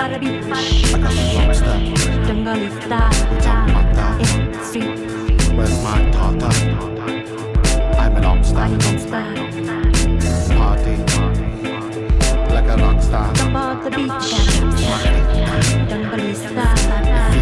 para bir Jangan lupa Every Where's my daughter? I'm an obstacle. I'm an obstacle. Party. Like a rock star. Come on the beach. Party. Don't get Jangan lupa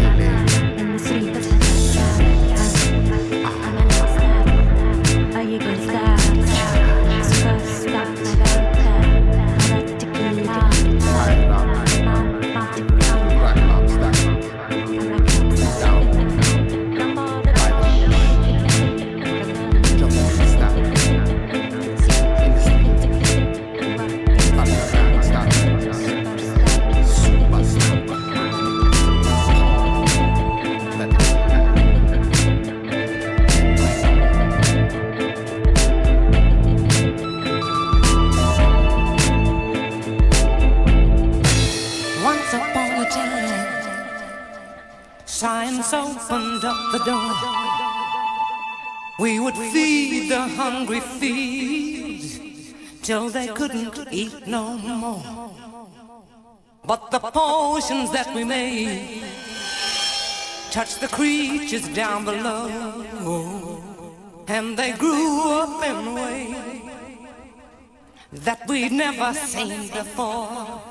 opened up the door, we would feed the hungry fields till they couldn't eat no more. But the potions that we made touched the creatures down below, and they grew up in ways that we'd never seen before.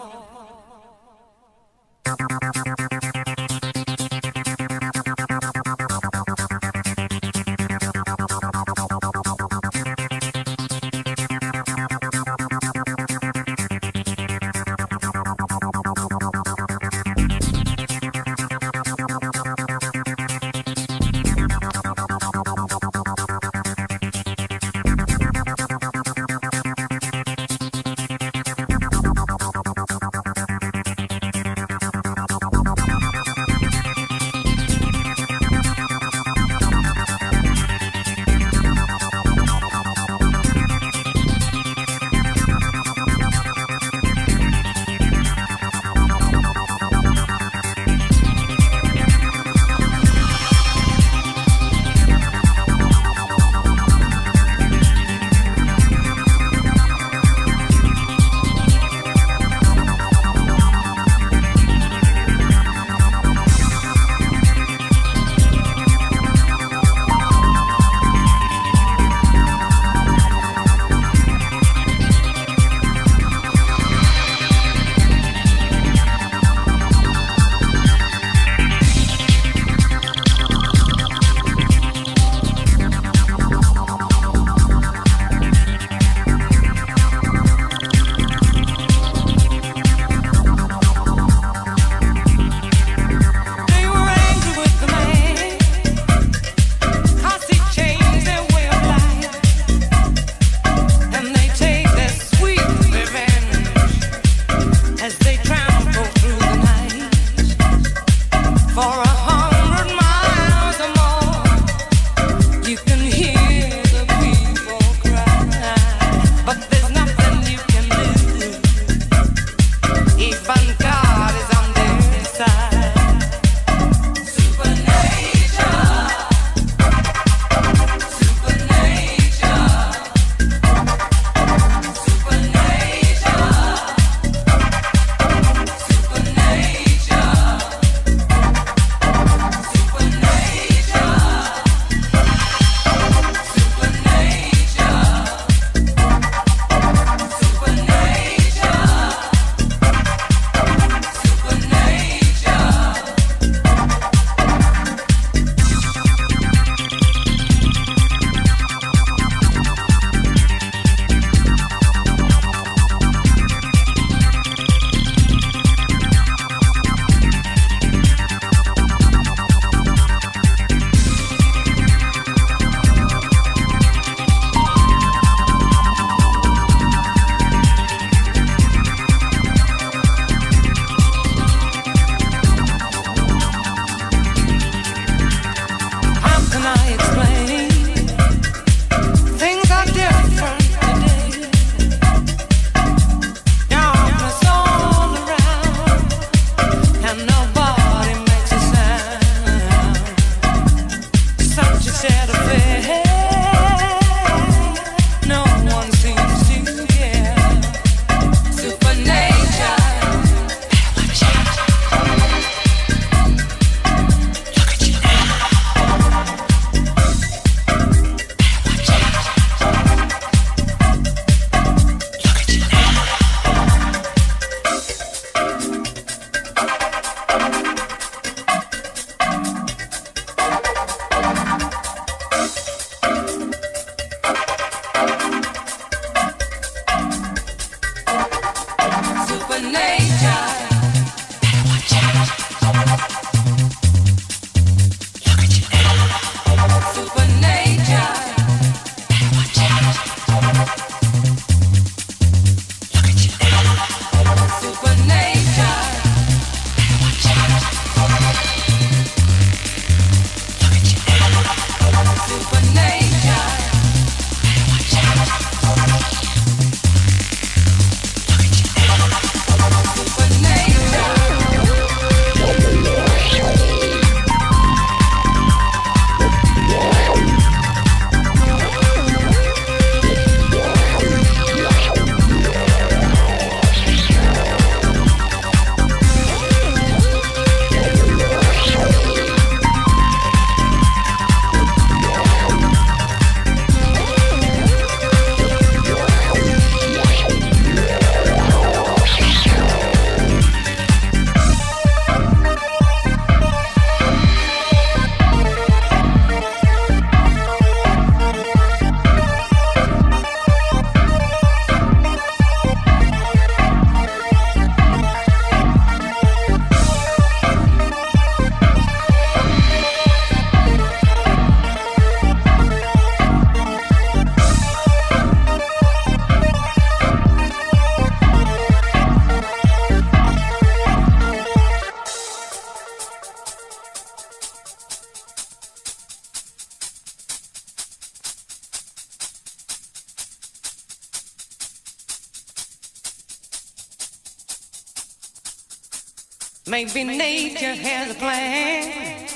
Maybe nature has a plan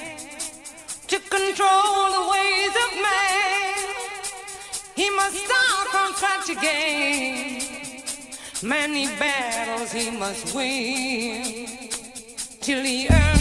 to control the ways of man. He must start from scratch again. Many battles he must win till he earns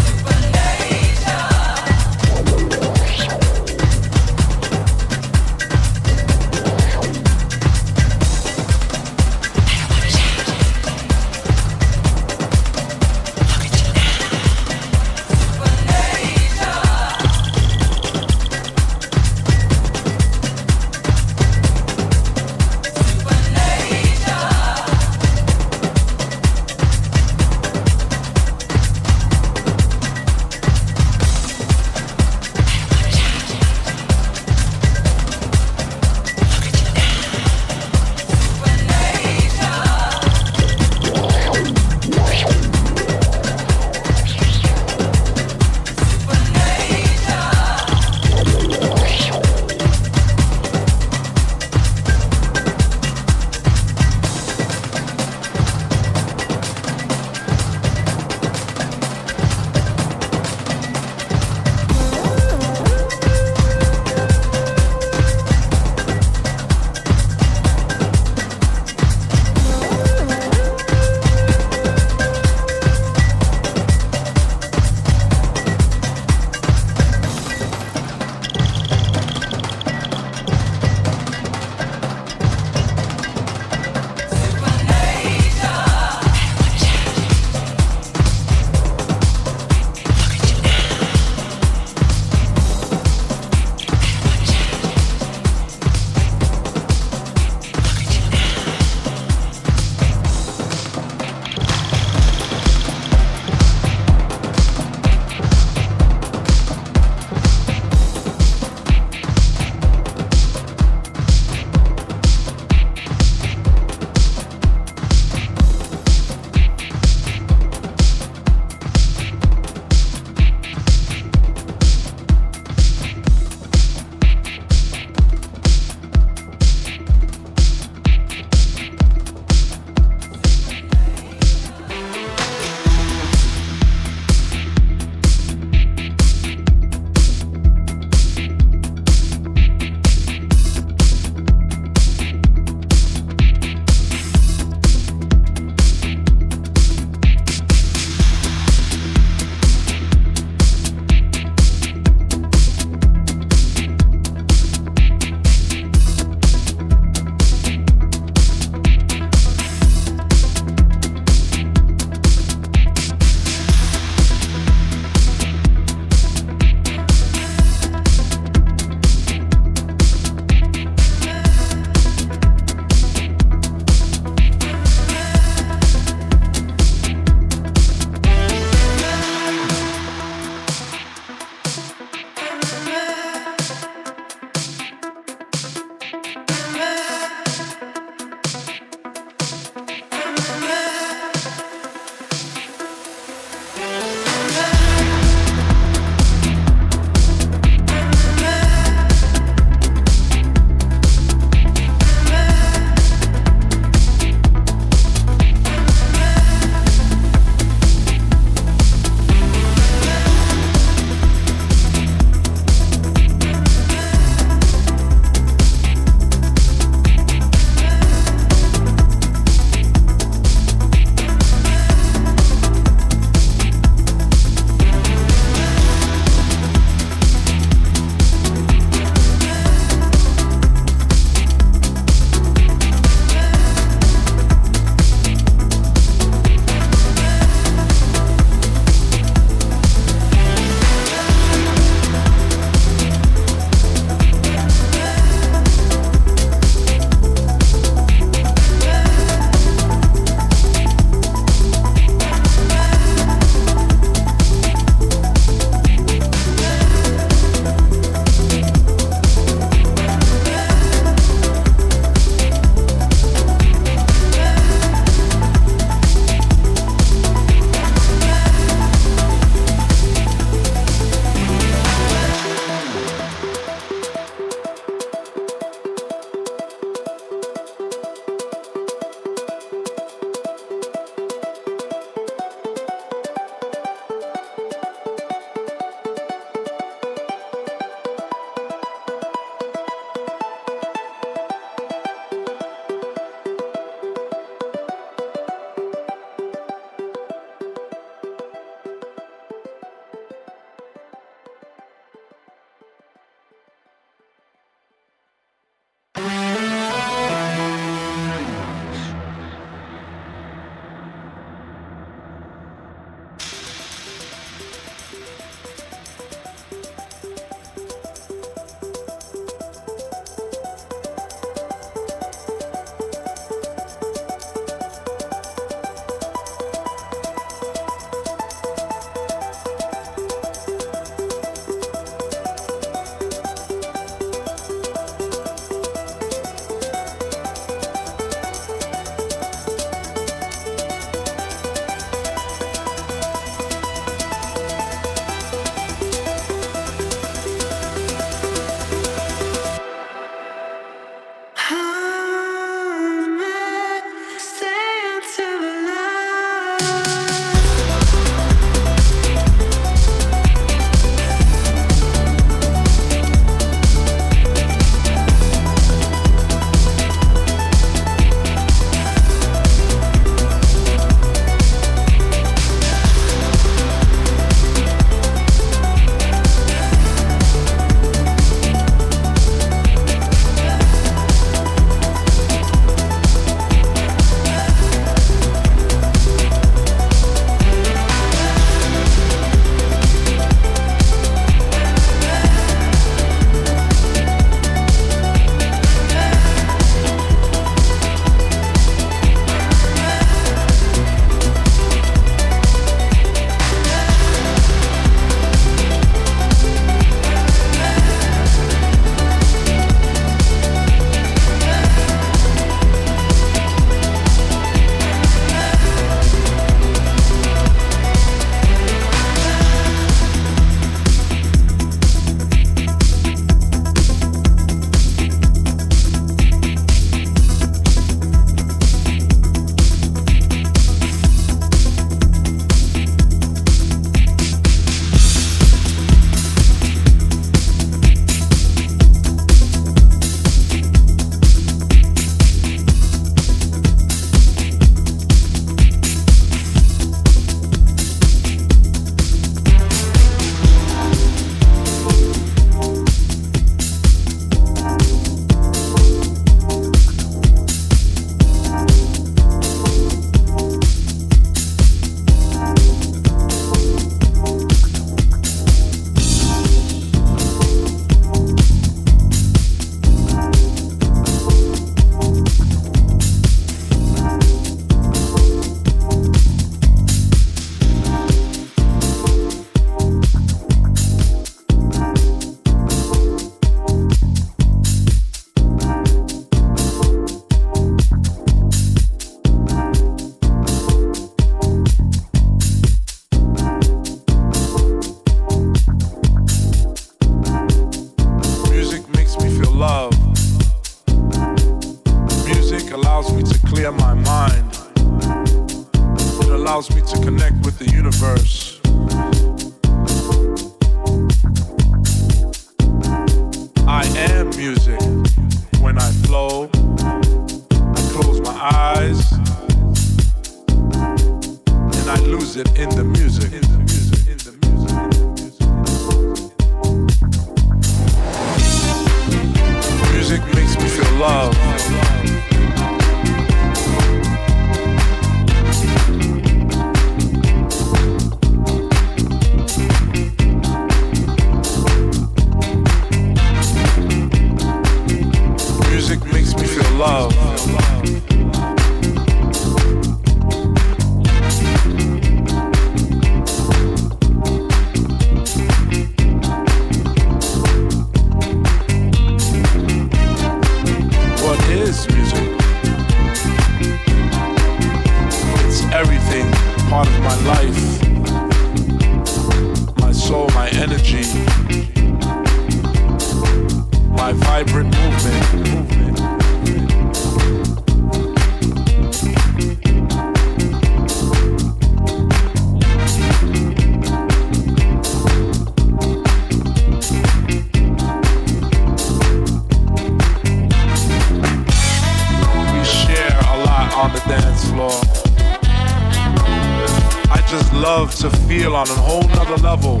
feel on a whole nother level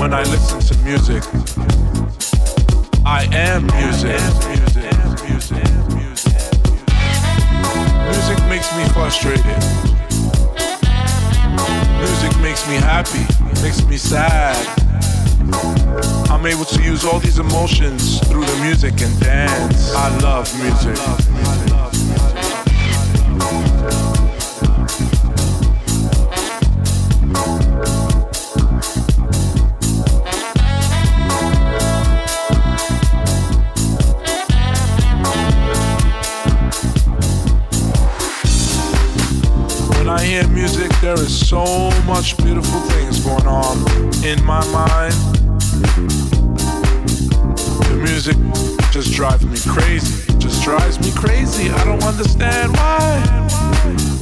when I listen to music. I am music. Music, makes me frustrated. Music makes me happy, makes me sad. I'm able to use all these emotions through the music and dance. I love music. There is so much beautiful things going on in my mind. The music just drives me crazy. Just drives me crazy. I don't understand why.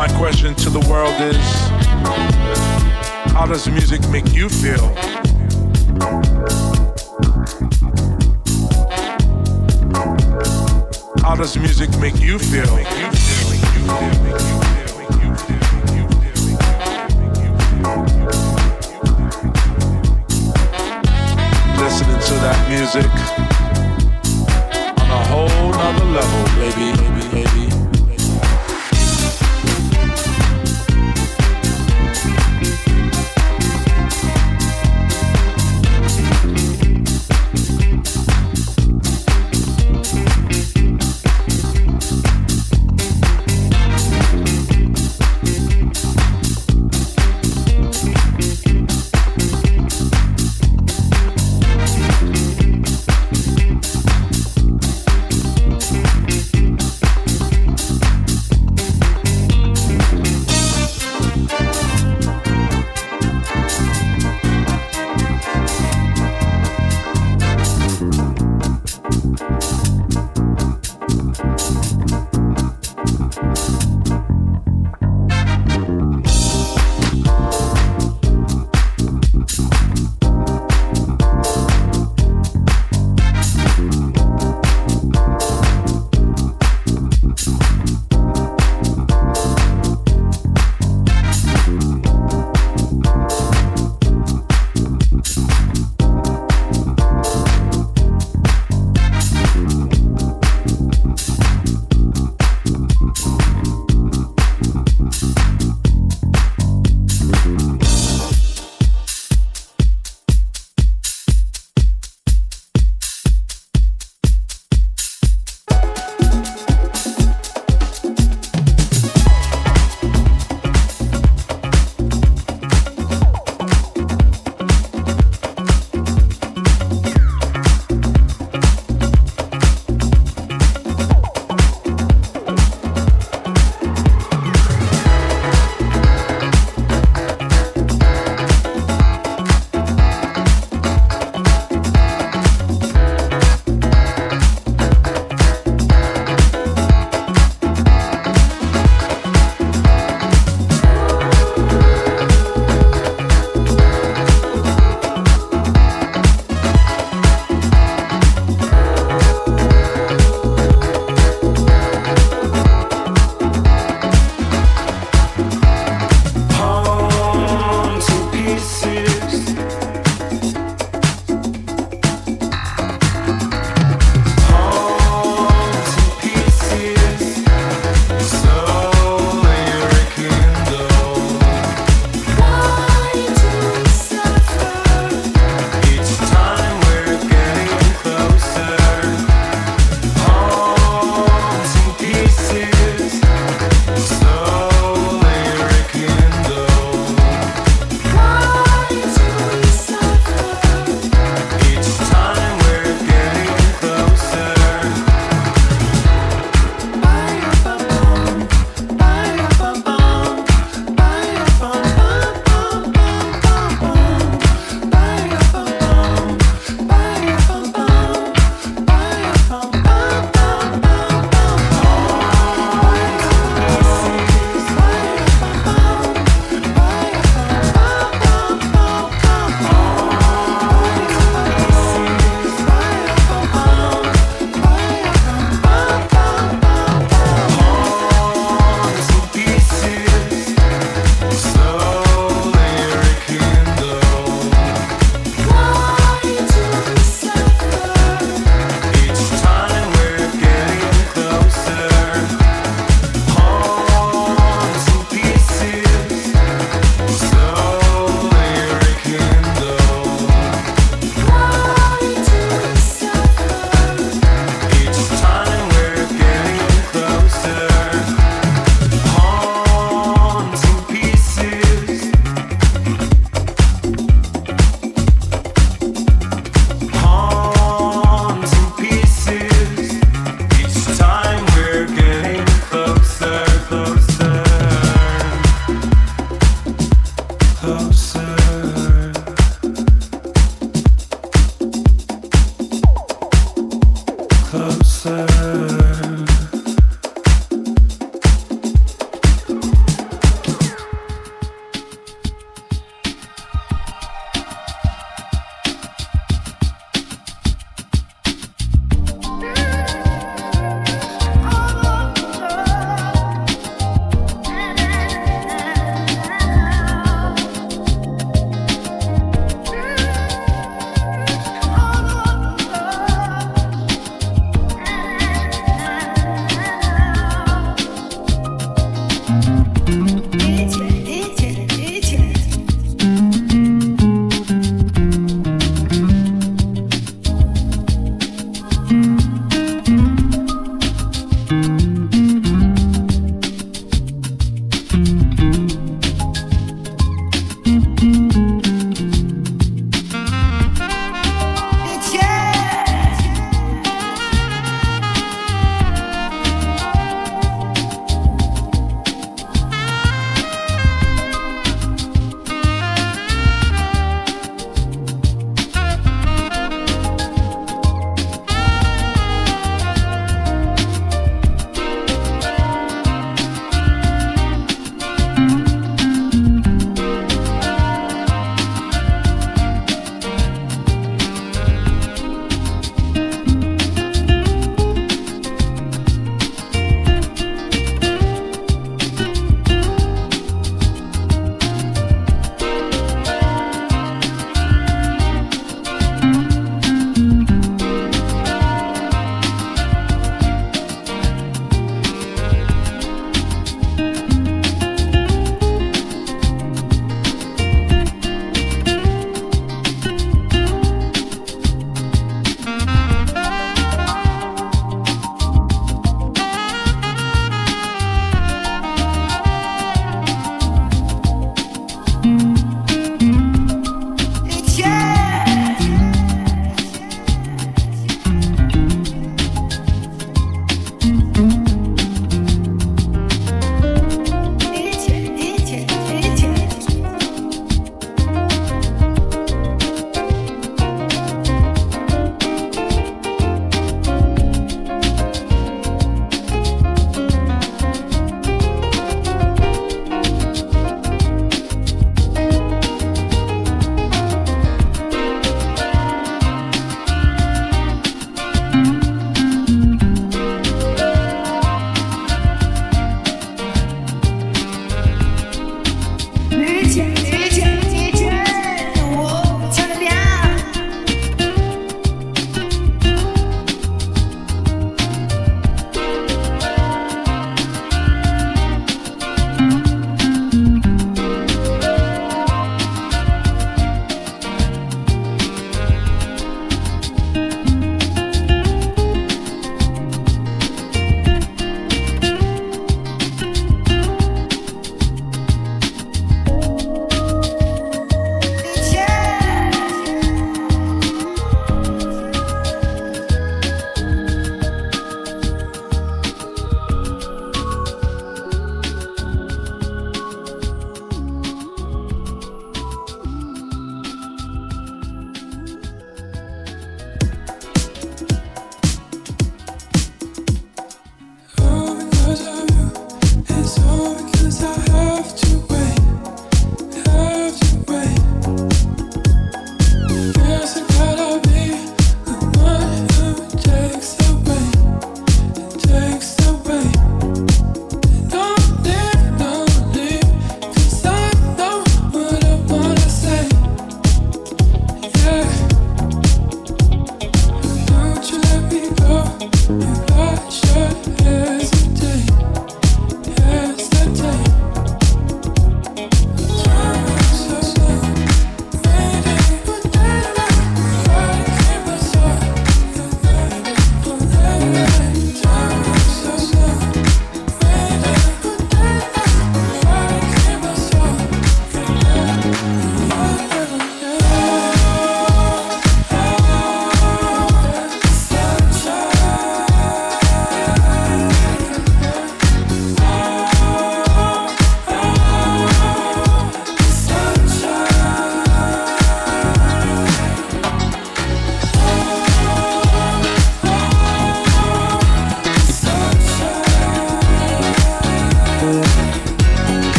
My question to the world is How does music make you feel? How does music make you feel? Make you feel, make you feel, make you feel. listening to that music on a whole nother level, baby.